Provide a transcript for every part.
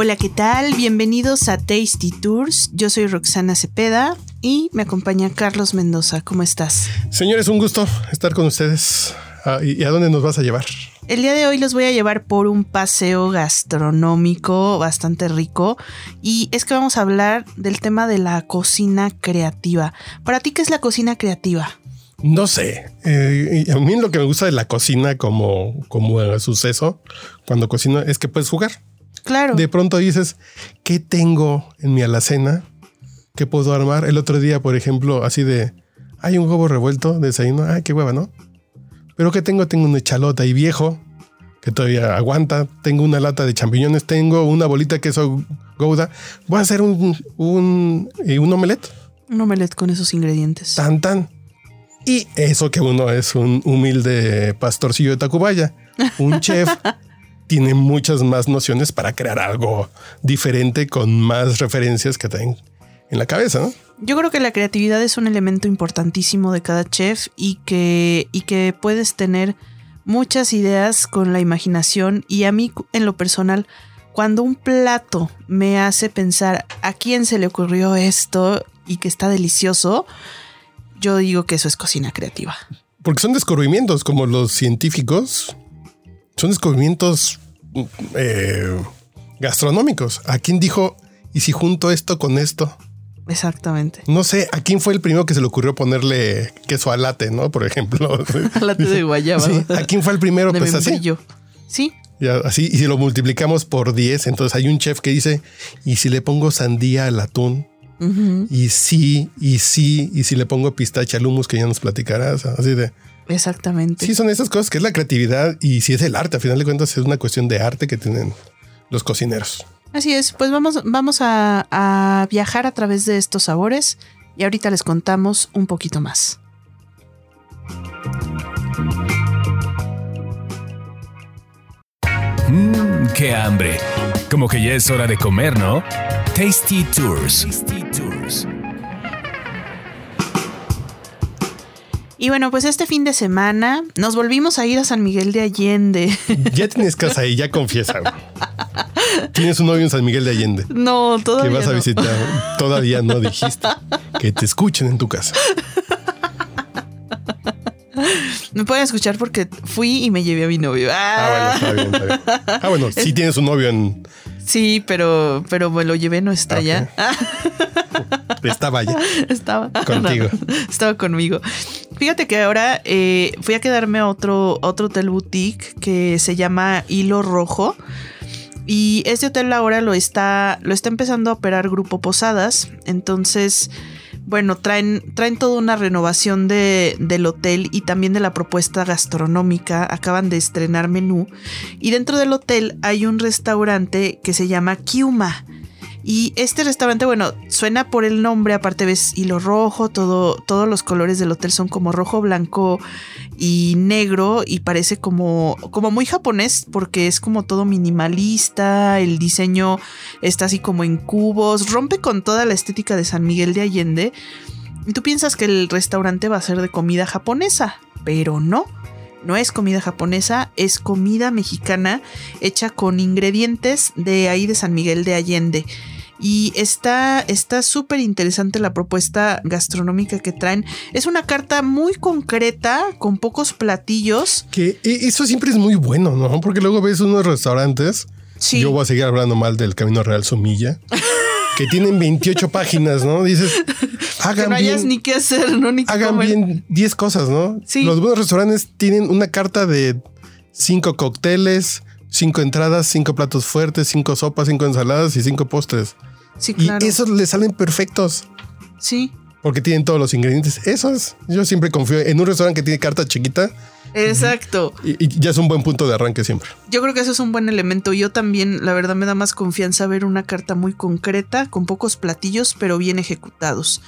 Hola, ¿qué tal? Bienvenidos a Tasty Tours. Yo soy Roxana Cepeda y me acompaña Carlos Mendoza. ¿Cómo estás? Señores, un gusto estar con ustedes. Ah, ¿Y a dónde nos vas a llevar? El día de hoy los voy a llevar por un paseo gastronómico bastante rico y es que vamos a hablar del tema de la cocina creativa. ¿Para ti qué es la cocina creativa? No sé. Eh, a mí lo que me gusta de la cocina como, como suceso cuando cocino es que puedes jugar. Claro. De pronto dices, ¿qué tengo en mi alacena? ¿Qué puedo armar? El otro día, por ejemplo, así de, hay un huevo revuelto, desayuno, ay, qué hueva, ¿no? Pero ¿qué tengo? Tengo una chalota y viejo, que todavía aguanta. Tengo una lata de champiñones, tengo una bolita de queso gouda. Voy a hacer un, un, eh, un omelette. Un omelette con esos ingredientes. Tan, tan. Y eso que uno es un humilde pastorcillo de Tacubaya, un chef tiene muchas más nociones para crear algo diferente con más referencias que tienen en la cabeza, ¿no? Yo creo que la creatividad es un elemento importantísimo de cada chef y que, y que puedes tener muchas ideas con la imaginación y a mí en lo personal, cuando un plato me hace pensar a quién se le ocurrió esto y que está delicioso, yo digo que eso es cocina creativa. Porque son descubrimientos como los científicos son descubrimientos eh, gastronómicos. ¿A quién dijo, y si junto esto con esto? Exactamente. No sé, ¿a quién fue el primero que se le ocurrió ponerle queso al late, no? Por ejemplo. late de guayaba. Sí, ¿A quién fue el primero? De pues así. membrillo. Sí. Ya, así, y si lo multiplicamos por 10, entonces hay un chef que dice, ¿y si le pongo sandía al atún? Y sí, y sí, y si le pongo pistache al humus, que ya nos platicarás, así de... Exactamente. Sí, son esas cosas que es la creatividad y si es el arte, a final de cuentas es una cuestión de arte que tienen los cocineros. Así es, pues vamos, vamos a, a viajar a través de estos sabores y ahorita les contamos un poquito más. Mmm, qué hambre. Como que ya es hora de comer, ¿no? Tasty Tours. Tasty Tours. Y bueno, pues este fin de semana nos volvimos a ir a San Miguel de Allende. Ya tienes casa ahí, ya confiesa. Tienes un novio en San Miguel de Allende. No, Que todavía vas a visitar. Todavía no dijiste. Que te escuchen en tu casa. Me pueden escuchar porque fui y me llevé a mi novio. Ah, bueno, está bien, está bien. Ah, bueno, sí tienes un novio en Sí, pero, pero me lo llevé, no está Ok. ya. esta valla. Estaba Contigo. No, estaba conmigo. Fíjate que ahora eh, fui a quedarme a otro, otro hotel boutique que se llama Hilo Rojo. Y este hotel ahora lo está, lo está empezando a operar Grupo Posadas. Entonces, bueno, traen, traen toda una renovación de, del hotel y también de la propuesta gastronómica. Acaban de estrenar menú. Y dentro del hotel hay un restaurante que se llama Kiuma. Y este restaurante, bueno, suena por el nombre, aparte ves hilo rojo, todo, todos los colores del hotel son como rojo, blanco y negro y parece como, como muy japonés porque es como todo minimalista, el diseño está así como en cubos, rompe con toda la estética de San Miguel de Allende. Y tú piensas que el restaurante va a ser de comida japonesa, pero no. No es comida japonesa, es comida mexicana hecha con ingredientes de ahí de San Miguel de Allende. Y está está súper interesante la propuesta gastronómica que traen. Es una carta muy concreta, con pocos platillos. Que eso siempre es muy bueno, ¿no? Porque luego ves unos restaurantes. Sí. Yo voy a seguir hablando mal del Camino Real Sumilla. Que tienen 28 páginas, ¿no? Dices, Que hagan no hayas bien, ni qué hacer, ¿no? Ni hagan comer. bien 10 cosas, ¿no? Sí. Los buenos restaurantes tienen una carta de cinco cócteles, cinco entradas, cinco platos fuertes, cinco sopas, cinco ensaladas y cinco postres. Sí, Y claro. esos le salen perfectos. Sí. Porque tienen todos los ingredientes. Eso es. Yo siempre confío en un restaurante que tiene carta chiquita. Exacto. Y, y ya es un buen punto de arranque siempre. Yo creo que eso es un buen elemento. Yo también, la verdad, me da más confianza ver una carta muy concreta, con pocos platillos, pero bien ejecutados.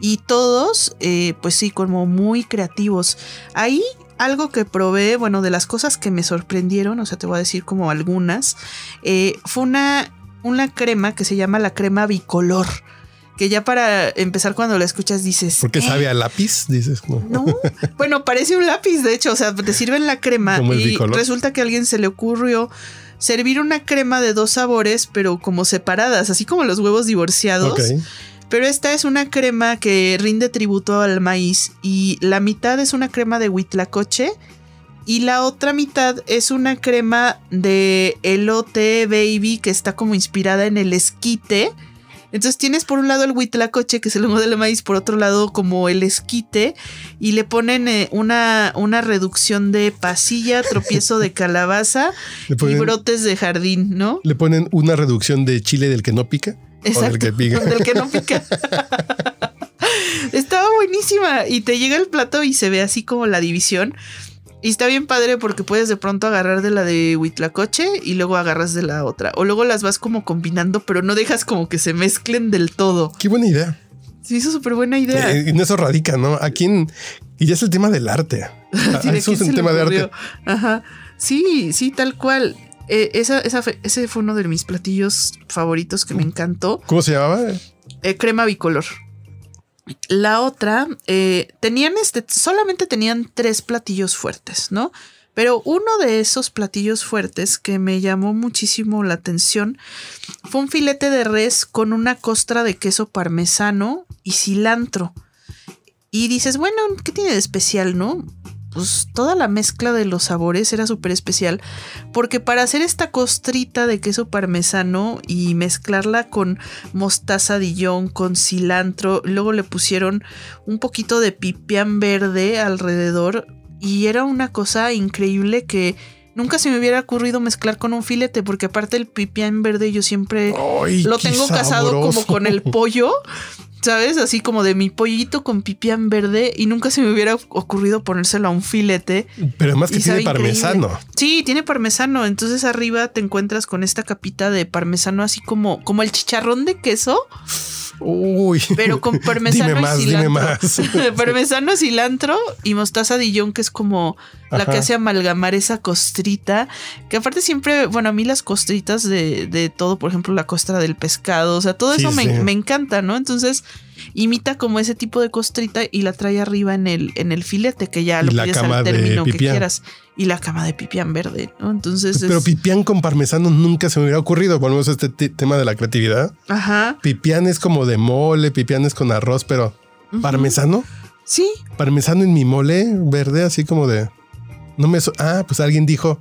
Y todos, eh, pues sí, como muy creativos. Ahí algo que probé, bueno, de las cosas que me sorprendieron, o sea, te voy a decir como algunas, eh, fue una, una crema que se llama la crema bicolor. Que ya para empezar cuando la escuchas dices... ¿Por qué "¿Eh? sabe a lápiz? Dices. No. No, bueno, parece un lápiz, de hecho, o sea, te sirven la crema y resulta que a alguien se le ocurrió servir una crema de dos sabores, pero como separadas, así como los huevos divorciados. Pero esta es una crema que rinde tributo al maíz y la mitad es una crema de huitlacoche y la otra mitad es una crema de elote baby que está como inspirada en el esquite. Entonces tienes por un lado el huitlacoche, que es el modelo de maíz, por otro lado como el esquite, y le ponen eh, una, una reducción de pasilla, tropiezo de calabaza y brotes de jardín, ¿no? le ponen una reducción de chile del que no pica. O del Exacto. que pica. Del que no pica. Estaba buenísima. Y te llega el plato y se ve así como la división. Y está bien padre porque puedes de pronto agarrar de la de Huitlacoche y luego agarras de la otra. O luego las vas como combinando, pero no dejas como que se mezclen del todo. Qué buena idea. Se hizo súper buena idea. Eh, en eso radica, ¿no? Aquí en, y ya es el tema del arte. Sí, ¿de eso quién es un tema de arte. Ajá. Sí, sí, tal cual. Eh, esa, ese fue uno de mis platillos favoritos que me encantó. ¿Cómo se llamaba? Eh, crema bicolor. La otra, eh, tenían este, solamente tenían tres platillos fuertes, ¿no? Pero uno de esos platillos fuertes que me llamó muchísimo la atención fue un filete de res con una costra de queso parmesano y cilantro. Y dices, bueno, ¿qué tiene de especial, no? Pues toda la mezcla de los sabores era súper especial. Porque para hacer esta costrita de queso parmesano y mezclarla con mostaza Dijon, con cilantro, luego le pusieron un poquito de pipián verde alrededor. Y era una cosa increíble que nunca se me hubiera ocurrido mezclar con un filete. Porque aparte el pipián verde yo siempre Ay, lo tengo casado como con el pollo. ¿Sabes? Así como de mi pollito con pipián verde y nunca se me hubiera ocurrido ponérselo a un filete. Pero además que tiene increíble. parmesano. Sí, tiene parmesano. Entonces arriba te encuentras con esta capita de parmesano así como, como el chicharrón de queso, Uy. pero con parmesano y cilantro. parmesano, cilantro y mostaza Dijon, que es como la que hace amalgamar esa costrita. Que aparte siempre, bueno, a mí las costritas de, de todo, por ejemplo, la costra del pescado, o sea, todo Sí, eso me, me encanta, ¿no? Entonces imita como ese tipo de costrita y la trae arriba en el, en el filete, que ya lo pides al término que quieras. Y la cama de pipián verde, ¿no? Entonces Pero es- pipián con parmesano nunca se me hubiera ocurrido. Volvemos a este te- tema de la creatividad. Ajá. Pipián es como de mole, pipián es con arroz, pero parmesano, Sí, parmesano en mi mole verde, así como de. No me. so- ah, pues alguien dijo,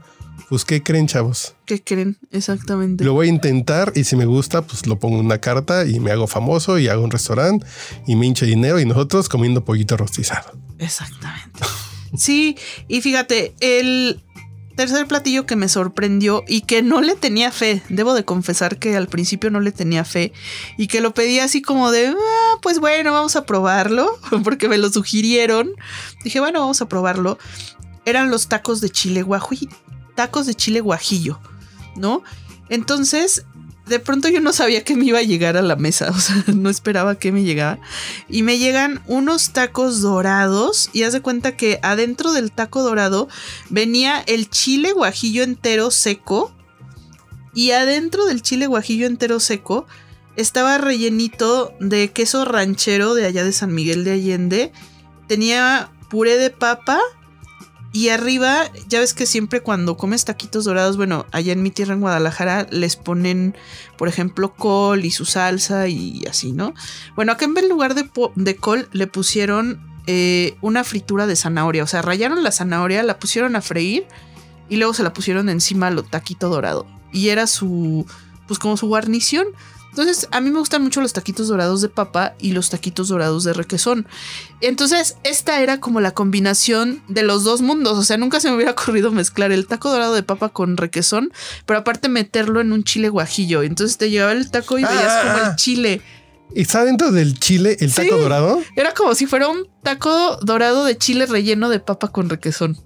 pues qué creen, chavos. ¿qué creen? Exactamente. Lo voy a intentar y si me gusta, pues lo pongo en una carta y me hago famoso y hago un restaurante y me hincho dinero y nosotros comiendo pollito rostizado. Exactamente. Sí, y fíjate, el tercer platillo que me sorprendió y que no le tenía fe, debo de confesar que al principio no le tenía fe y que lo pedí así como de, "Ah, pues bueno, vamos a probarlo, porque me lo sugirieron. Dije, bueno, vamos a probarlo. Eran los tacos de chile guajillo, tacos de chile guajillo, ¿no? Entonces, de pronto yo no sabía que me iba a llegar a la mesa, o sea, no esperaba que me llegara. Y me llegan unos tacos dorados y haz de cuenta que adentro del taco dorado venía el chile guajillo entero seco y adentro del chile guajillo entero seco estaba rellenito de queso ranchero de allá de San Miguel de Allende. Tenía puré de papa y arriba, ya ves que siempre cuando comes taquitos dorados, bueno, allá en mi tierra en Guadalajara les ponen, por ejemplo, col y su salsa y así, ¿no? Bueno, acá en vez- lugar de, col le pusieron eh, una fritura de zanahoria. O sea, rayaron la zanahoria, la pusieron a freír y luego se la pusieron encima al taquito dorado. Y era su, pues como su guarnición. Entonces, a mí me gustan mucho los taquitos dorados de papa y los taquitos dorados de requesón. Entonces, esta era como la combinación de los dos mundos. O sea, nunca se me hubiera ocurrido mezclar el taco dorado de papa con requesón, pero aparte meterlo en un chile guajillo. Entonces te llevaba el taco y veías Ah, como ah. el chile ¿Está dentro del chile el taco Sí. dorado? Era como si fuera un taco dorado de chile relleno de papa con requesón,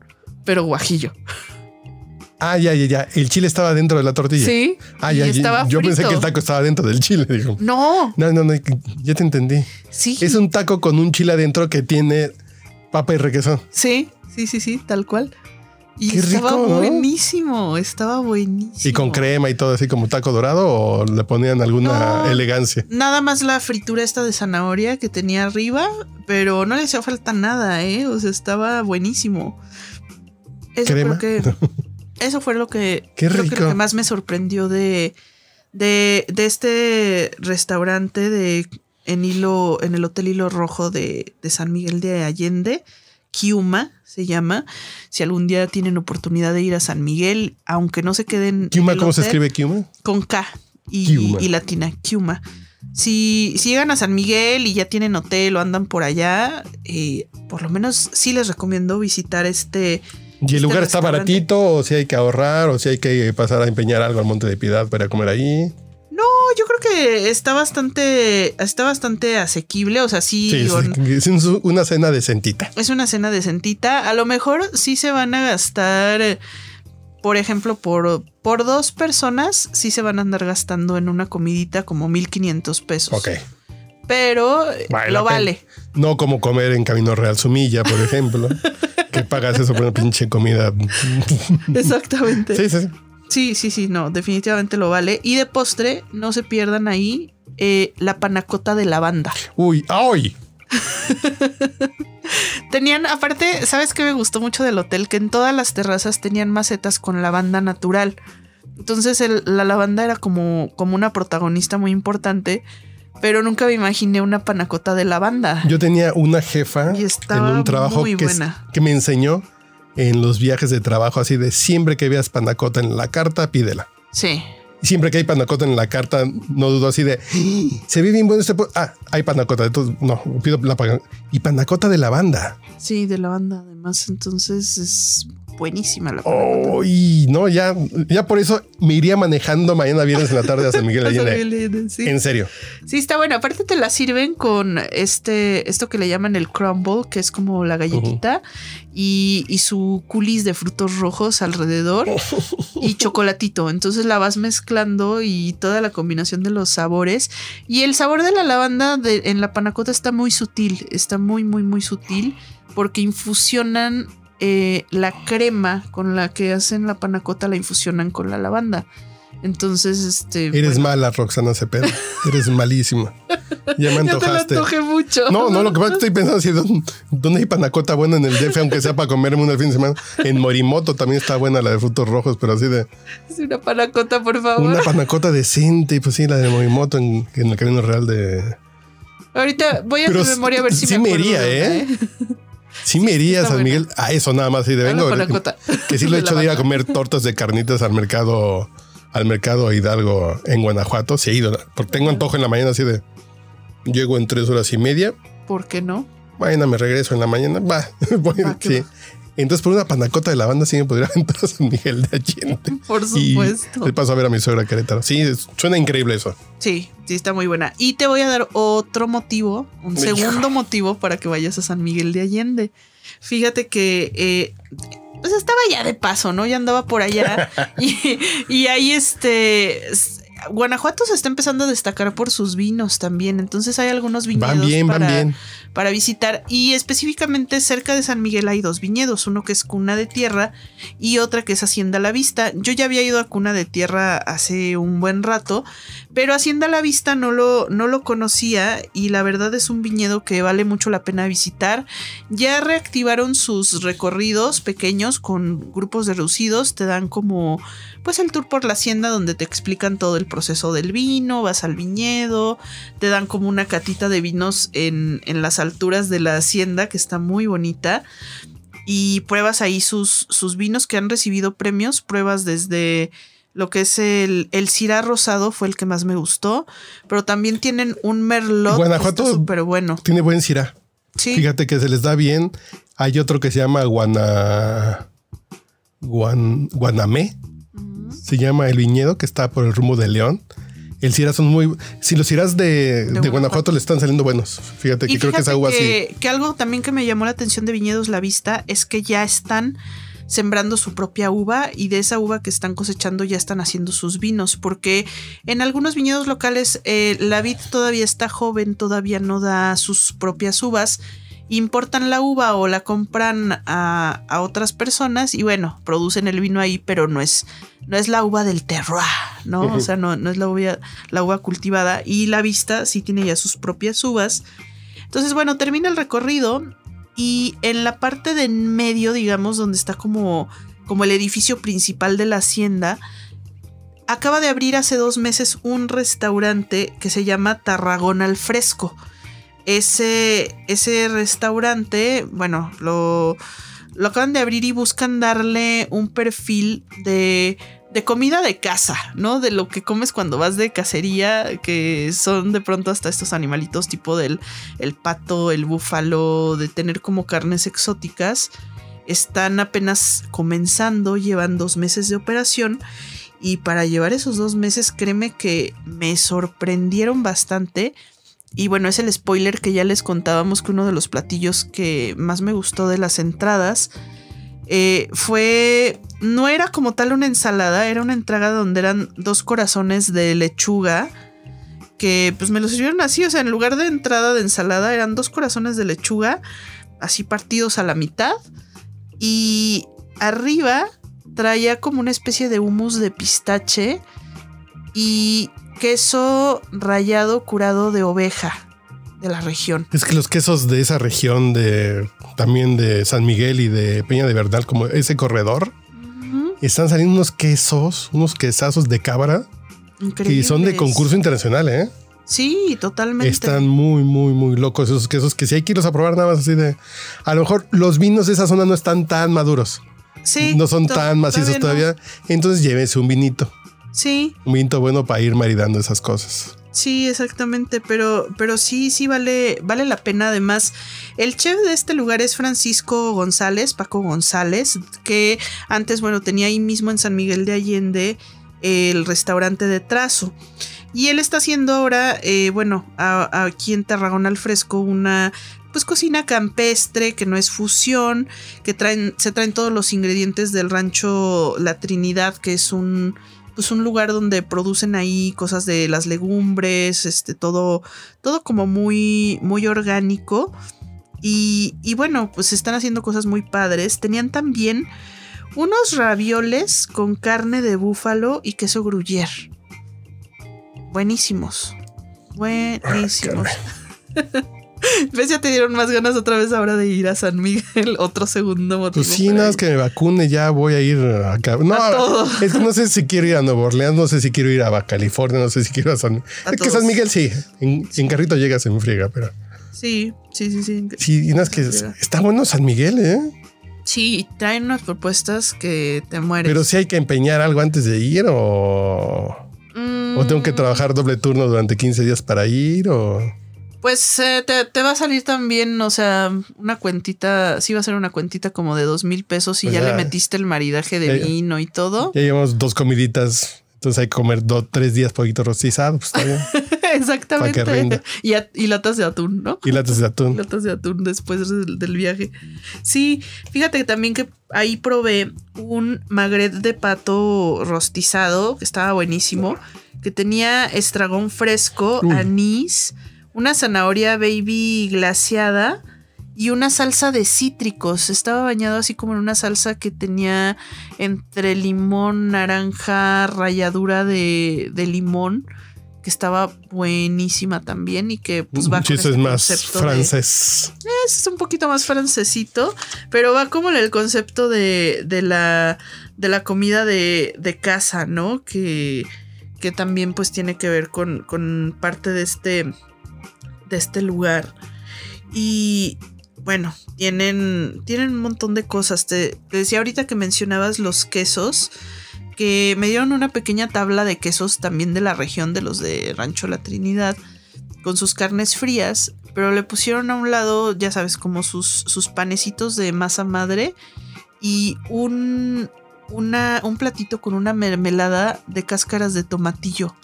pero guajillo. Ah, ya, ya, ya. El chile estaba dentro de la tortilla. Sí. Ah, y ya, ya. Yo pensé que el taco estaba dentro del chile. Digo. No, No, no, no. Ya te entendí. sí. Es un taco con un chile adentro que tiene papa y requesón. Sí, sí, sí, sí, tal cual. Y Qué estaba rico, ¿no? buenísimo, estaba buenísimo. Y con crema y todo así como taco dorado o le ponían alguna No. elegancia. Nada más la fritura esta de zanahoria que tenía arriba, pero no le hacía falta nada, ¿eh? O sea, estaba buenísimo. Eso ¿Crema? que, eso fue lo que, Qué creo que lo que más me sorprendió de, de, de este restaurante de en hilo, en el Hotel Hilo Rojo de, de San Miguel de Allende, Kiuma se llama. Si algún día tienen oportunidad de ir a San Miguel, aunque no se queden. en ¿Kiuma el cómo se escribe Kiuma? con K y, y latina, Kiuma. Si, si llegan a San Miguel y ya tienen hotel o andan por allá, eh, por lo menos sí les recomiendo visitar este. ¿Y el lugar está baratito o si hay que ahorrar o si hay que pasar a empeñar algo al Monte de Piedad para comer ahí? No, yo creo que está bastante, está bastante asequible. O sea, sí, Sí, es es un- una cena decentita. es una cena decentita. A lo mejor sí se van a gastar, eh, por ejemplo, por, por dos personas, sí se van a andar gastando en una comidita como 1500 pesos. Ok. Pero Vale lo vale. No como comer en Camino Real Sumilla, por ejemplo. que pagas eso por una pinche comida. Exactamente. Sí, sí, sí. Sí, sí, sí, no, definitivamente lo vale. Y de postre, no se pierdan ahí eh, la panacota de lavanda. Uy, ¡ay! Tenían, aparte, ¿sabes qué me gustó mucho del hotel? Que en todas las terrazas tenían macetas con lavanda natural. Entonces el- la lavanda era como, como una protagonista muy importante, pero nunca me imaginé una panacota de lavanda. Yo tenía una jefa Y en un trabajo que, es- buena. que me enseñó en los viajes de trabajo así de siempre que veas panacota en la carta, pídela. Sí, Y siempre que hay panacota en la carta, no dudo así de "Ah, se ve bien bueno este. Ah, hay panacota. Entonces, no, pido la pan- Y panacota de lavanda. sí, de lavanda además. Entonces es buenísima la. Oh, y no, ya, ya por eso me iría manejando mañana viernes en la tarde a San Miguel de Allende. Sí. En serio. Sí, está bueno. Aparte te la sirven con este, esto que le llaman el crumble, que es como la galletita, y, y su culis de frutos rojos alrededor y chocolatito. Entonces la vas mezclando y toda la combinación de los sabores. Y el sabor de la lavanda de- en la panacota está muy sutil, está muy, muy, muy sutil, porque infusionan eh, la crema con la que hacen la panacota, la infusionan con la lavanda. Entonces, este. Eres bueno, mala, Roxana Cepeda. Eres malísima. Ya me Ya te lo antojaste. antojé mucho. No, no, lo que pasa es que estoy pensando así, ¿dónde, hay panacota buena en el DF, aunque sea para comerme una el fin de semana? En Morimoto también está buena la de frutos rojos, pero así de Es una panacota, por favor. una panacota decente, pues sí, la de Morimoto en, en el Camino Real de... Ahorita voy a Pero hacer memoria a ver si sí me me iría, de ¿eh? Sí me iría a San buena. Miguel a eso nada más, sí, de vengo. Que sí lo he hecho de ir a comer tortas de carnitas al mercado, al mercado Hidalgo en Guanajuato. Sí he ido, porque tengo antojo en la mañana así de... Llego en tres horas y media, ¿Por qué no? mañana me regreso en la mañana, va, voy, sí. va. Entonces por una panacota de lavanda sí me podría aventar a San Miguel de Allende. Por supuesto. le paso a ver a mi suegra Querétaro. Sí, suena increíble eso. Sí, sí, está muy buena. Y te voy a dar otro motivo, un segundo motivo para que vayas a San Miguel de Allende. Fíjate que eh, pues estaba ya de paso, ¿no? Ya andaba por allá. y, y ahí este. Guanajuato se está empezando a destacar por sus vinos también. Entonces hay algunos viñedos Van bien, van para, bien. para visitar. Y específicamente cerca de San Miguel hay dos viñedos, uno que es Cuna de Tierra y otra que es Hacienda La Vista. Yo ya había ido a Cuna de Tierra hace un buen rato, pero Hacienda La Vista no lo, no lo conocía y la verdad es un viñedo que vale mucho la pena visitar. Ya reactivaron sus recorridos pequeños con grupos reducidos, te dan como pues el tour por la hacienda donde te explican todo el proceso del vino, vas al viñedo, te dan como una catita de vinos en, en las alturas de la hacienda que está muy bonita y pruebas ahí sus, sus vinos que han recibido premios, pruebas desde lo que es el, el rosado fue el que más me gustó, pero también tienen un merlot Guanajuato- súper bueno. Tiene buen cirá. Sí, Fíjate que se les da bien. Hay otro que se llama Guana... Guan... Guanamé. Se llama el viñedo que está por el rumbo de León. El Syrah son muy. Si los Syrahs de, de, Guanajuato. Guanajuato le están saliendo buenos. Fíjate que creo que fíjate esa uva sí. que, que algo también que me llamó la atención de Viñedos La Vista es que ya están sembrando su propia uva y de esa uva que están cosechando ya están haciendo sus vinos, porque en algunos viñedos locales eh, la vid todavía está joven, todavía no da sus propias uvas, importan la uva o la compran a, a otras personas y bueno, producen el vino ahí, pero no es, no es la uva del terroir, ¿no? O sea, no, no es la uva, la uva cultivada y la vista sí tiene ya sus propias uvas. Entonces, bueno, termina el recorrido y en la parte de en medio, digamos, donde está como, como el edificio principal de la hacienda, acaba de abrir hace dos meses un restaurante que se llama Tarragón al Fresco. Ese, ese restaurante, bueno, lo, lo acaban de abrir y buscan darle un perfil de, de comida de casa, ¿no? De lo que comes cuando vas de cacería, que son de pronto hasta estos animalitos tipo del el pato, el búfalo, de tener como carnes exóticas. Están apenas comenzando, llevan dos meses de operación. Y para llevar esos dos meses, créeme que me sorprendieron bastante. Y bueno, es el spoiler que ya les contábamos que uno de los platillos que más me gustó de las entradas eh, fue. No era como tal una ensalada, era una entrada donde eran dos corazones de lechuga. Que pues me lo sirvieron así, o sea, en lugar de entrada de ensalada, eran dos corazones de lechuga, así partidos a la mitad. Y arriba traía como una especie de humus de pistache y queso rallado curado de oveja de la región. Es que los quesos de esa región, de también de San Miguel y de Peña de Verdal, como ese corredor, están saliendo unos quesos, unos quesazos de cabra, que son de concurso internacional, ¿eh? Sí, totalmente. Están muy, muy, muy locos esos quesos que si hay que irlos a probar nada más así de... A lo mejor los vinos de esa zona no están tan maduros. Sí, no son tan macizos no. todavía. Entonces llévese un vinito. Sí, Un vinito bueno para ir maridando esas cosas. Sí, exactamente. Pero, pero sí, sí vale, vale la pena. Además, el chef de este lugar es Francisco González, Paco González, que antes, bueno, tenía ahí mismo en San Miguel de Allende el restaurante de trazo. Y él está haciendo ahora, eh, bueno, a- aquí en Tarragona al Fresco, una pues cocina campestre, que no es fusión, que traen, se traen todos los ingredientes del rancho La Trinidad, que es un, pues un lugar donde producen ahí cosas de las legumbres, este, todo, todo como muy, muy orgánico. Y, y bueno, pues están haciendo cosas muy padres. Tenían también unos ravioles con carne de búfalo y queso gruyère. Buenísimos. Buenísimos. ¿Ves? Ya te dieron más ganas otra vez ahora de ir a San Miguel. Otro segundo motivo. Pues sí, nada más que me vacune, ya voy a ir acá. No, A todo. es que no sé si quiero ir a Nueva Orleans, no sé si quiero ir a California, no sé si quiero ir a San A Es que. San Miguel sí, en, en carrito llegas en friega, pero Sí, sí, sí, sí. sí, y nada más que está bueno San Miguel, ¿eh? Sí, traen unas propuestas que te mueres. Pero sí hay que empeñar algo antes de ir o, o tengo que Mm, trabajar doble turno durante 15 días para ir o... Pues eh, te, te va a salir también, o sea, una cuentita, sí va a ser una cuentita como de dos mil pesos y ya, le metiste el maridaje de Ya, ya. vino y todo. Ya llevamos dos comiditas, entonces hay que comer dos, tres días poquito rostizado, pues está bien. Exactamente. Pa' que rinda. Y, a- y latas de atún, ¿no? Y latas de atún. Latas de atún después del, del viaje. Sí, fíjate que también que ahí probé un magret de pato rostizado, que estaba buenísimo, que tenía estragón fresco, anís, una zanahoria baby glaseada y una salsa de cítricos. Estaba bañado así como en una salsa que tenía entre limón, naranja, ralladura de, de limón. Que estaba buenísima también y que pues va Sí, con este más de- francés. es un poquito más francesito, pero va como en el concepto de, de la, de la comida de, de casa, ¿no? Que, que también pues tiene que ver con, con parte de este, de este lugar. Y bueno, tienen, tienen un montón de cosas. Te, decía ahorita que mencionabas los quesos, que me dieron una pequeña tabla de quesos también de la región de los de Rancho La Trinidad, con sus carnes frías, pero le pusieron a un lado, ya sabes, como sus, sus panecitos de masa madre y un, una, un platito con una mermelada de cáscaras de tomatillo.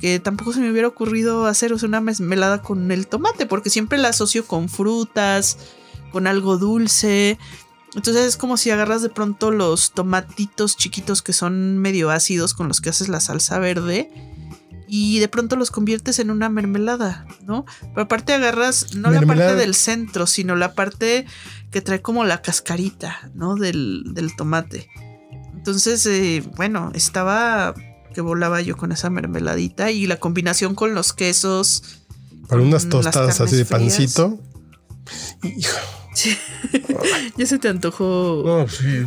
Que tampoco se me hubiera ocurrido hacer una mermelada con el tomate, porque siempre la asocio con frutas, con algo dulce. Entonces es como si agarras de pronto los tomatitos chiquitos que son medio ácidos con los que haces la salsa verde y de pronto los conviertes en una mermelada, ¿no? Pero aparte agarras no la parte del centro, sino la parte que trae como la cascarita, ¿no? Del, tomate. Entonces, eh, bueno, estaba que volaba yo con esa mermeladita y la combinación con los quesos. Para unas tostadas así de pancito. ya se te antojó. No, sí.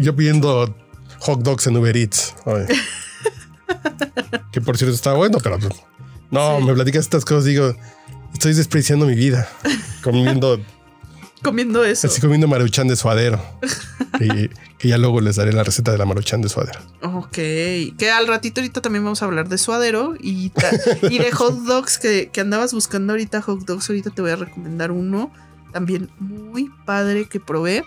Yo pidiendo hot dogs en Uber Eats. que por cierto está bueno, pero no, me platicas estas cosas, digo, estoy despreciando mi vida comiendo. comiendo eso. Estoy comiendo maruchan de suadero. que ya luego les daré la receta de la maruchan de suadero. Ok. Que al ratito ahorita también vamos a hablar de suadero y, y de hot dogs que, que andabas buscando ahorita hot dogs. Ahorita te voy a recomendar uno también muy padre que probé.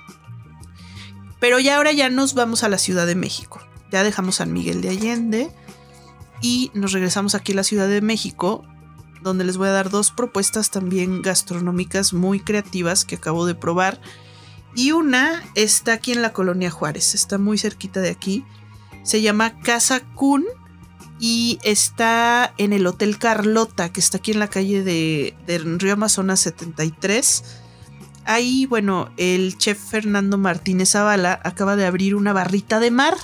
Pero ya ahora ya nos vamos a la Ciudad de México. Ya dejamos San Miguel de Allende y nos regresamos aquí a la Ciudad de México, donde les voy a dar dos propuestas también gastronómicas muy creativas que acabo de probar. Y una está aquí en la colonia Juárez, está muy cerquita de aquí. Se llama Casa Kun y está en el Hotel Carlota, que está aquí en la calle de, de Río Amazonas 73 ahí, bueno, el chef Fernando Martínez Zavala acaba de abrir una barrita de mar.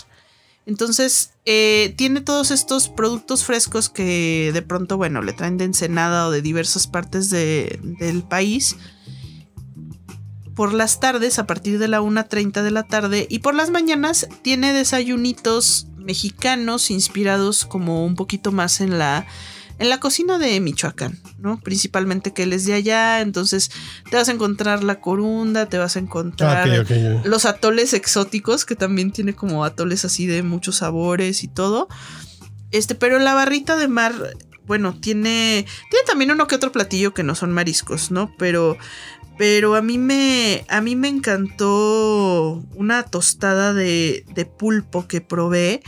Entonces, eh, tiene todos estos productos frescos que de pronto, bueno, le traen de Ensenada o de diversas partes del país. Por las tardes, a partir de la 1.30 de la tarde, y por las mañanas tiene desayunitos mexicanos inspirados como un poquito más en la en la cocina de Michoacán, ¿no? Principalmente que él es de allá, entonces te vas a encontrar la corunda, te vas a encontrar los atoles exóticos, que también tiene como atoles así de muchos sabores y todo. Este, pero la barrita de mar, bueno, tiene, tiene también uno que otro platillo que no son mariscos, ¿no? Pero, pero a mí me, a mí me encantó una tostada de, de pulpo que probé,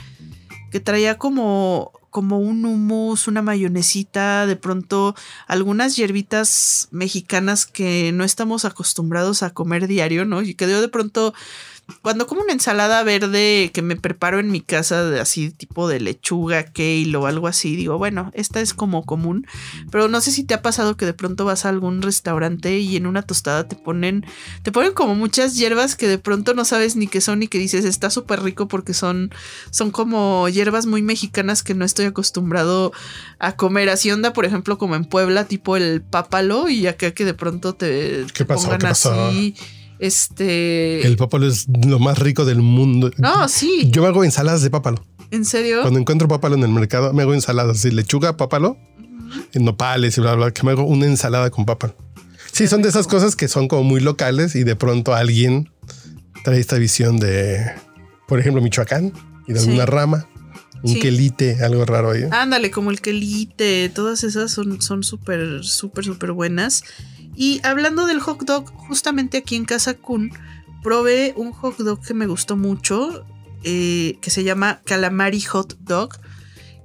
que traía como como un hummus, una mayonesita, de pronto algunas hierbitas mexicanas que no estamos acostumbrados a comer diario, ¿no? Y que de pronto cuando como una ensalada verde que me preparo en mi casa, de así tipo de lechuga, kale o algo así, digo, bueno, esta es como común, pero no sé si te ha pasado que de pronto vas a algún restaurante y en una tostada te ponen, te ponen como muchas hierbas que de pronto no sabes ni qué son ni que dices, está súper rico porque son, son como hierbas muy mexicanas que no estoy acostumbrado a comer. Así onda, por ejemplo, como en Puebla, tipo el pápalo y acá que de pronto te, ¿Qué pasó? pongan ¿Qué pasó? Este. El pápalo es lo más rico del mundo. No, sí. Yo me hago ensaladas de pápalo. ¿En serio? Cuando encuentro pápalo en el mercado, me hago ensaladas así, lechuga, pápalo, en nopales y bla, bla, que me hago una ensalada con pápalo. Sí, son de esas cosas que son como muy locales y de pronto alguien trae esta visión de, por ejemplo, Michoacán y de alguna rama. Un quelite, algo raro ahí. Ándale, como el quelite, todas esas son súper, súper, súper buenas. Y hablando del hot dog, justamente aquí en Casa Kun, probé un hot dog que me gustó mucho, eh, que se llama Calamari Hot Dog.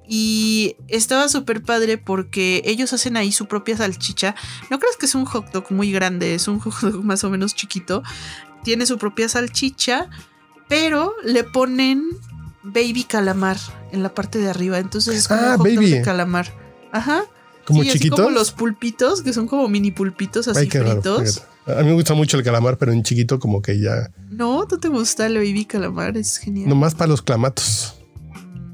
Y estaba súper padre porque ellos hacen ahí su propia salchicha. No crees que es un hot dog muy grande, es un hot dog más o menos chiquito. Tiene su propia salchicha, pero le ponen baby calamar en la parte de arriba. Entonces es como ah, un hot dog de calamar. Ajá. ¿Como sí, chiquitos? Así como los pulpitos, que son como mini pulpitos así fritos. a mí me gusta mucho el calamar, pero en chiquito como que ya... No, ¿tú te gusta el baby calamar? Es genial. Nomás para los clamatos.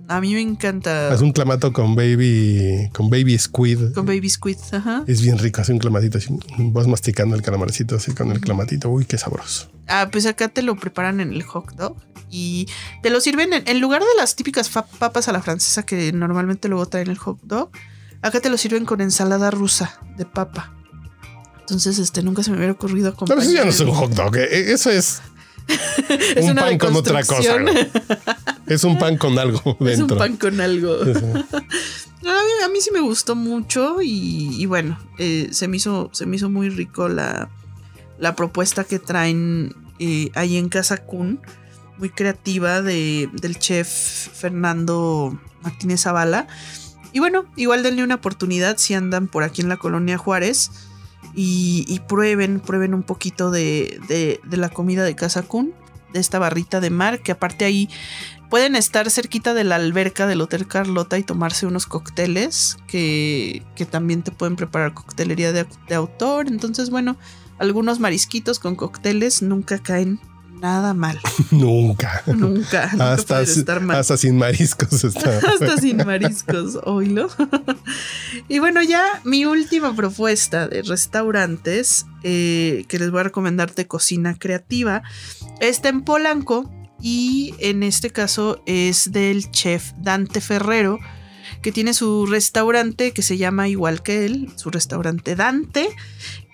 A mí me encanta. Es un clamato con baby, con baby squid. Con baby squid, ajá. Es bien rico, hace un clamatito así. Vas masticando el calamarcito así con el clamatito. Uy, qué sabroso. Ah, pues acá te lo preparan en el hot dog y te lo sirven en, en lugar de las típicas papas a la francesa que normalmente luego traen el hot dog Acá te lo sirven con ensalada rusa de papa. Entonces, este, nunca se me hubiera ocurrido comer. No, eso ya no es un hot dog. Eh, eso es, es un pan con otra cosa. es un pan con algo dentro. Es un pan con algo. a, mí, sí me gustó mucho y, bueno, eh, se, me hizo, se me hizo muy rico la, la propuesta que traen eh, ahí en Casa Kun. Muy creativa de, del chef Fernando Martínez Zavala Y bueno, igual denle una oportunidad si andan por aquí en la colonia Juárez y, prueben, prueben un poquito de, de, de la comida de Casa Kun, de esta barrita de mar, que aparte ahí pueden estar cerquita de la alberca del Hotel Carlota y tomarse unos cócteles que, que también te pueden preparar coctelería de, de autor. Entonces, bueno, algunos marisquitos con cócteles nunca caen nada mal. Nunca. Nunca. nunca hasta, estar mal. hasta sin mariscos está. Hasta sin mariscos, oílo. y bueno, ya mi última propuesta de restaurantes eh, que les voy a recomendar de cocina creativa está en Polanco y en este caso es del chef Dante Ferrero que tiene su restaurante que se llama igual que él, su restaurante Dante.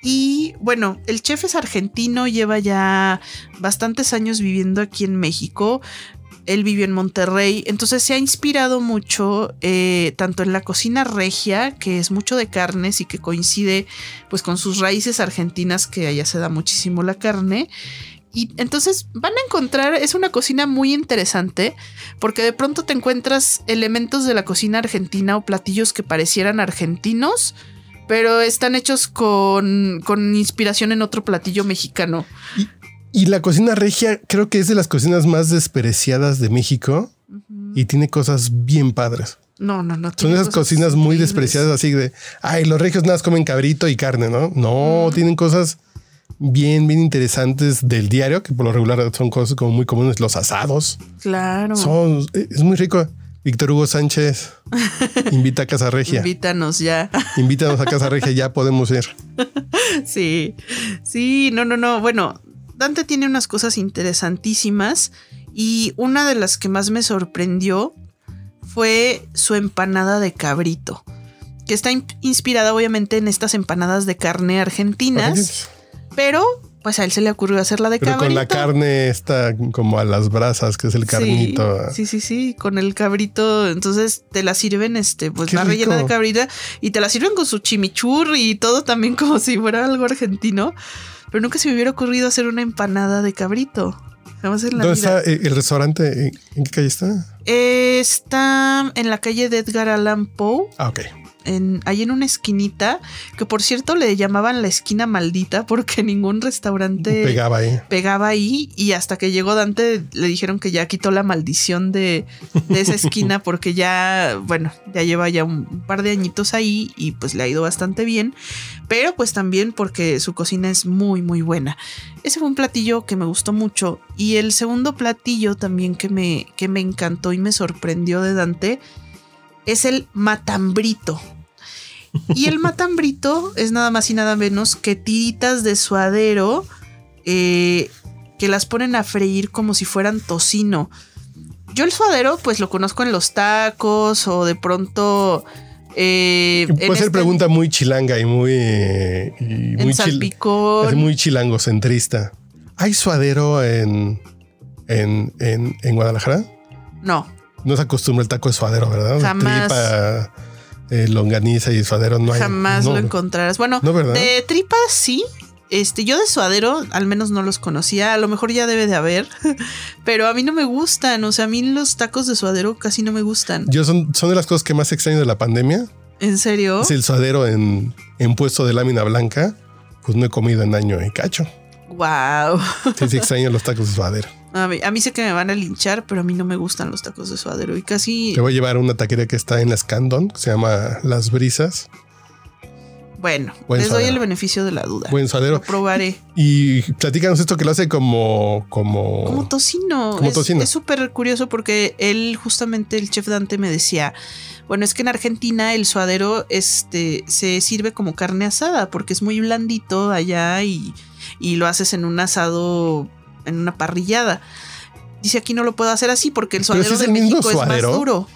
Y bueno, el chef es argentino, lleva ya bastantes años viviendo aquí en México él vivió en Monterrey, entonces se ha inspirado mucho eh, tanto en la cocina regia, que es mucho de carnes y que coincide pues con sus raíces argentinas, que allá se da muchísimo la carne. Y entonces van a encontrar, es una cocina muy interesante, porque de pronto te encuentras elementos de la cocina argentina o platillos que parecieran argentinos, pero están hechos con, con inspiración en otro platillo mexicano. Y la cocina regia creo que es de las cocinas más despreciadas de México y tiene cosas bien padres. No, no, no. Son esas cocinas muy increíbles. despreciadas así de, ay, los regios nada más comen cabrito y carne, ¿no? No, tienen cosas bien, bien interesantes del diario, que por lo regular son cosas como muy comunes, los asados. Claro. Son, es muy rico. Víctor Hugo Sánchez invita a Casa Regia. Invítanos ya. Invítanos a Casa Regia, ya podemos ir. sí, sí, no, no, no. Bueno, Dante tiene unas cosas interesantísimas y una de las que más me sorprendió fue su empanada de cabrito, que está in- inspirada obviamente en estas empanadas de carne argentinas, pero pues a él se le ocurrió hacerla de Pero cabrito. con la carne está como a las brasas, que es el carnito. Sí, sí, sí, sí, con el cabrito. Entonces te la sirven, este, pues va rellena de rico. cabrito y te la sirven con su chimichurri y todo también como si fuera algo argentino. Pero nunca se me hubiera ocurrido hacer una empanada de cabrito. Jamás en la ¿Dónde vida. está eh, el restaurante? ¿En- ¿En qué calle está? Eh, Está en la calle de Edgar Allan Poe, Ah, ok. En, ahí en una esquinita, que por cierto le llamaban la esquina maldita porque ningún restaurante Pegaba ahí. pegaba ahí y hasta que llegó Dante le dijeron que ya quitó la maldición de, de esa esquina porque ya, bueno, ya lleva ya un, un par de añitos ahí y pues le ha ido bastante bien, pero pues también porque su cocina es muy muy buena. Ese fue un platillo que me gustó mucho y el segundo platillo también que me, que me encantó y me sorprendió de Dante es el matambrito. Y el matambrito es nada más y nada menos que tiritas de suadero eh, que las ponen a freír como si fueran tocino. Yo el suadero pues lo conozco en los tacos o de pronto... eh, Puede ser este- pregunta muy chilanga y muy, y muy, chil- es muy chilangocentrista. ¿Hay suadero en, en, en, en Guadalajara? No, No se acostumbra el taco de suadero, ¿verdad? Jamás. Tripa, eh, longaniza y suadero no hay. jamás no. lo encontrarás. Bueno, No, de tripas sí. Este, yo de suadero al menos no los conocía, a lo mejor ya debe de haber, pero a mí no me gustan, o sea, a mí los tacos de suadero casi no me gustan. Yo son, son de las cosas que más extraño de la pandemia. ¿En serio? Es el suadero en, en puesto de lámina blanca. Pues no he comido en año y cacho. Wow. Sí, sí extraño los tacos de suadero. A mí, a mí sé que me van a linchar, pero a mí no me gustan los tacos de suadero y casi, Te voy a llevar a una taquería que está en la Scandon, que se llama Las Brisas. bueno, Buen les doy el beneficio de la duda. Buen suadero. Lo probaré. Y platícanos esto que lo hace como, como, Como tocino. Como Es- tocino. Es súper curioso porque él, justamente el chef Dante me decía, bueno, es que en Argentina el suadero este, se sirve como carne asada porque es muy blandito allá y, y lo haces en un asado, en una parrillada. Dice aquí no lo puedo hacer así porque el suadero si es de México es suadero. más duro.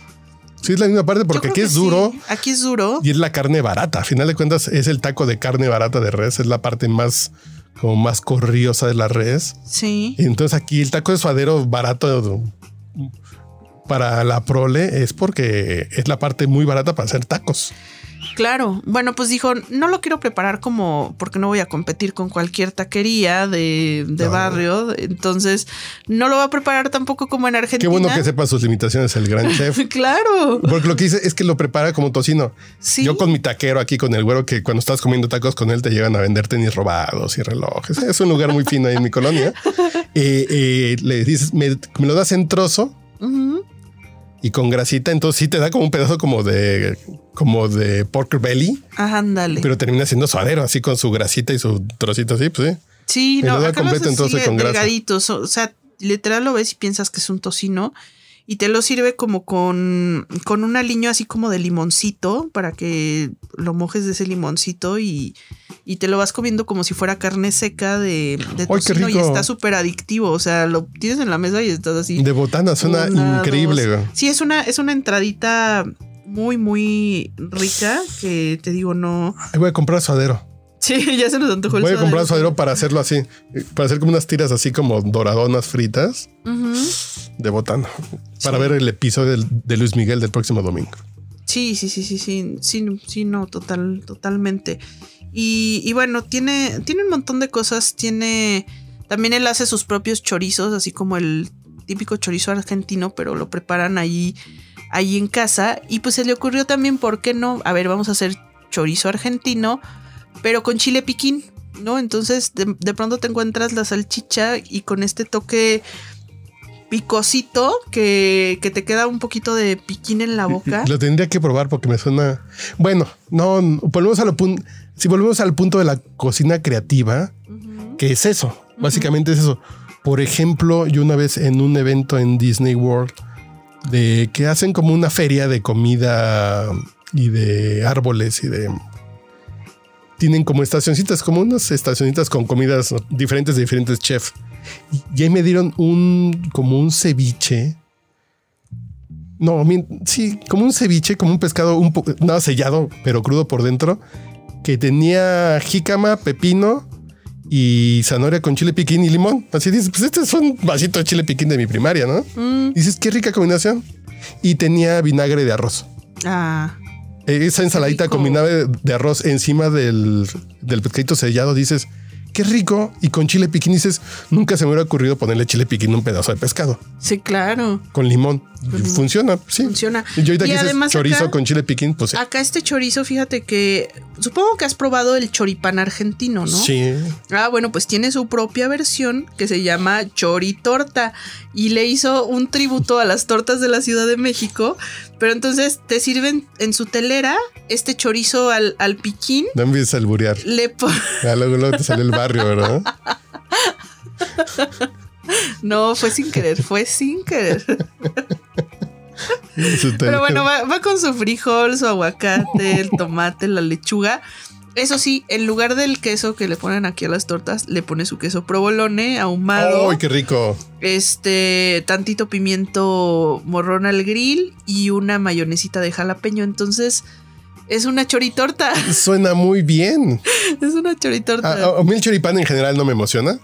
Sí, es la misma parte porque aquí es sí. duro Aquí es duro. y es la carne barata. A final de cuentas, es el taco de carne barata de res. Es la parte más, como más corriosa de la res. Sí. Entonces aquí el taco de suadero barato para la prole es porque es la parte muy barata para hacer tacos. Claro, bueno, pues dijo, no lo quiero preparar como, porque no voy a competir con cualquier taquería de, de No. barrio, entonces no lo va a preparar tampoco como en Argentina. Qué bueno que sepa sus limitaciones el gran chef. Claro, Porque lo que dice es que lo prepara como tocino. sí. Yo con mi taquero aquí, con el güero, que cuando estás comiendo tacos con él te llegan a vender tenis robados y relojes. Es un lugar muy fino ahí en mi colonia. Eh, eh, le dices, me, me lo das en trozo. Y con grasita, entonces sí te da como un pedazo como de como de pork belly, Ajá, ándale. pero termina siendo suadero, así con su grasita y su trocito así, pues sí. Sí, Me no, lo da acá completo, entonces, con grasa. O sea, literal lo ves y piensas que es un tocino. Y te lo sirve como con, con un aliño así como de limoncito para que lo mojes de ese limoncito y, y te lo vas comiendo como si fuera carne seca de, de ¡Ay, qué tocino y está súper adictivo. O sea, lo tienes en la mesa y estás así. De botana suena Una, increíble. dos. Sí, es una, es una entradita muy, muy rica que te digo, no. Voy a comprar suadero. Sí, ya se nos antojó el Voy a comprar suadero. suadero para hacerlo así, para hacer como unas tiras así como doradonas fritas de botana, para Sí. ver el episodio de Luis Miguel del próximo domingo. Sí, sí, sí, sí, sí, sí, sí, no, total, totalmente. Y, y bueno, tiene, tiene un montón de cosas. Tiene, también él hace sus propios chorizos, así como el típico chorizo argentino, pero lo preparan ahí, ahí en casa. Y pues se le ocurrió también, ¿por qué no? A ver, vamos a hacer chorizo argentino, pero con chile piquín, ¿no? Entonces de, de pronto te encuentras la salchicha y con este toque picosito que, que te queda un poquito de piquín en la boca. Lo tendría que probar porque me suena. Bueno, no, volvemos a lo punto. Si volvemos al punto de la cocina creativa, que es eso, básicamente es eso. Por ejemplo, yo una vez en un evento en Disney World de que hacen como una feria de comida y de árboles y de tienen como estacioncitas, como unas estacioncitas con comidas diferentes de diferentes chefs. Y ahí me dieron un como un ceviche. No, sí, como un ceviche, como un pescado un nada sellado, pero crudo por dentro, que tenía jícama, pepino y zanahoria con chile piquín y limón. Así dices, pues este es un vasito de chile piquín de mi primaria, ¿no? Mm, Dices, qué rica combinación. Y tenía vinagre de arroz. ah, Esa ensaladita vinagre de arroz encima del, del pescadito sellado, dices, qué rico. Y con chile piquín dices, nunca se me hubiera ocurrido ponerle chile piquín a un pedazo de pescado sí, claro. con limón. Limón. Funciona, sí. Funciona. Y yo ahorita Y que dices además chorizo acá- con chile piquín, pues sí. Acá este chorizo, fíjate que supongo que has probado el choripán argentino, ¿no? Sí. Ah, bueno, pues tiene su propia versión que se llama choritorta y le hizo un tributo a las tortas de la Ciudad de México, pero entonces te sirven en su telera este chorizo al, al piquín, No empieces a alburear. le luego, luego te sale el barrio, ¿verdad? No, fue sin querer, fue sin querer. Pero bueno, va, va con su frijol, su aguacate, el tomate, la lechuga. Eso sí, en lugar del queso que le ponen aquí a las tortas, le pone su queso provolone ahumado. ¡Ay, qué rico! este tantito pimiento morrón al grill y una mayonesita de jalapeño. Entonces, es una choritorta. Suena muy bien. es una choritorta. A, a- a mí el choripán en general no me emociona.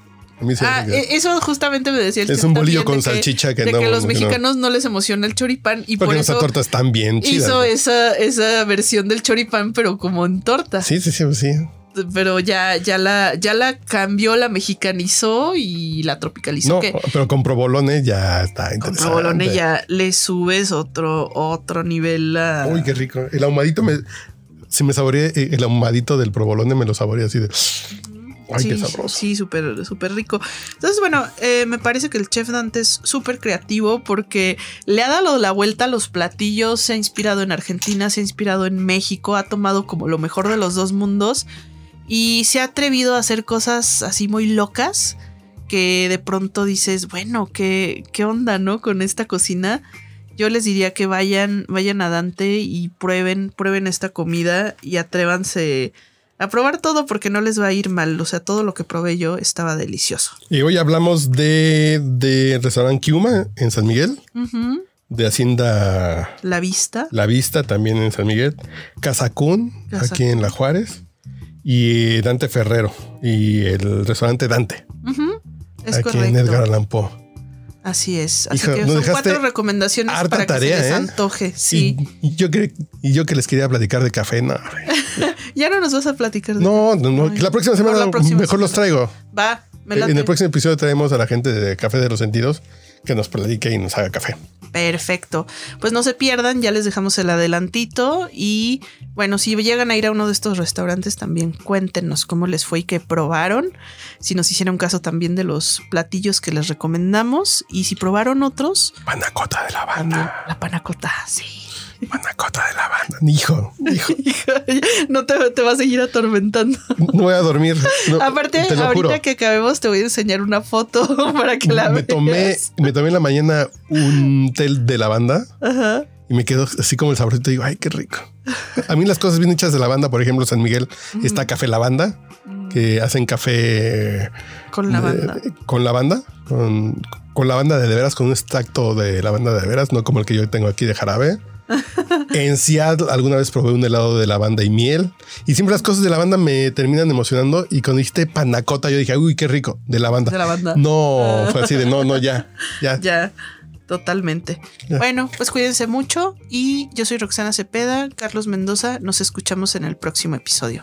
Ah, e- eso justamente me decía el Es un bolillo con de que- salchicha que de no- que los no. mexicanos no les emociona el choripán y Porque por eso torta es tan bien chida. hizo esa, esa versión del choripán, pero como en torta. Sí, sí, sí, sí. Pero ya, ya la, ya la cambió, la mexicanizó y la tropicalizó. No, que pero con provolone ya está con interesante. provolone ya le subes otro, otro nivel a. Uy, qué rico. El ahumadito me. Si me saboreé eh, el ahumadito del provolone, me lo saboreé así de. Ay, sí, qué sabroso. Sí, súper, súper rico. Entonces, bueno, eh, me parece que el chef Dante es súper creativo porque le ha dado la vuelta a los platillos, se ha inspirado en Argentina, se ha inspirado en México, ha tomado como lo mejor de los dos mundos y se ha atrevido a hacer cosas así muy locas que de pronto dices, bueno, ¿qué, qué onda, no? Con esta cocina. Yo les diría que vayan, vayan a Dante y prueben, prueben esta comida y atrévanse a probar todo porque no les va a ir mal. O sea, todo lo que probé yo estaba delicioso. Y hoy hablamos de, de restaurante Kiuma en San Miguel, de Hacienda La vista. La Vista también en San Miguel, Casacún Casacún. aquí en La Juárez y Dante Ferrero y el restaurante Dante. Es aquí correcto. en Edgar Allan Poe. Así es. Así Hijo, que son cuatro recomendaciones harta para que tarea, se les ¿eh? antoje. Sí. Y, y yo que, y yo que les quería platicar de café, no. Ya no nos vas a platicar de No, no, no, Ay, la próxima semana la próxima mejor los traigo. Va, me En late. el próximo episodio traemos a la gente de Café de los Sentidos que nos platique y nos haga café. Perfecto. Pues no se pierdan, ya les dejamos el adelantito y bueno, si llegan a ir a uno de estos restaurantes también cuéntenos cómo les fue y qué probaron, si nos hicieron caso también de los platillos que les recomendamos y si probaron otros, Panacota de la banda. la panacota, sí. Panacota de la banda. Hijo, hijo. no te, te va a seguir atormentando. No voy a dormir. no, Aparte, ahorita juro. que acabemos te voy a enseñar una foto para que la me veas. tomé, me tomé en la mañana un té de lavanda Ajá. y me quedó así como el saborcito. Y digo, ay, qué rico. A mí las cosas bien hechas de lavanda, por ejemplo, San Miguel está Café Lavanda, que hacen café Con la banda. de- con lavanda, con, con lavanda de de veras, con un extracto de lavanda de veras, no como el que yo tengo aquí de jarabe. en Seattle alguna vez probé un helado de lavanda y miel y siempre las cosas de lavanda me terminan emocionando y cuando dijiste panacota yo dije, uy, qué rico, de lavanda. De lavanda. No, fue así de no, no, ya, ya. Ya, totalmente. Ya. Bueno, pues cuídense mucho y yo soy Roxana Cepeda, Carlos Mendoza, nos escuchamos en el próximo episodio.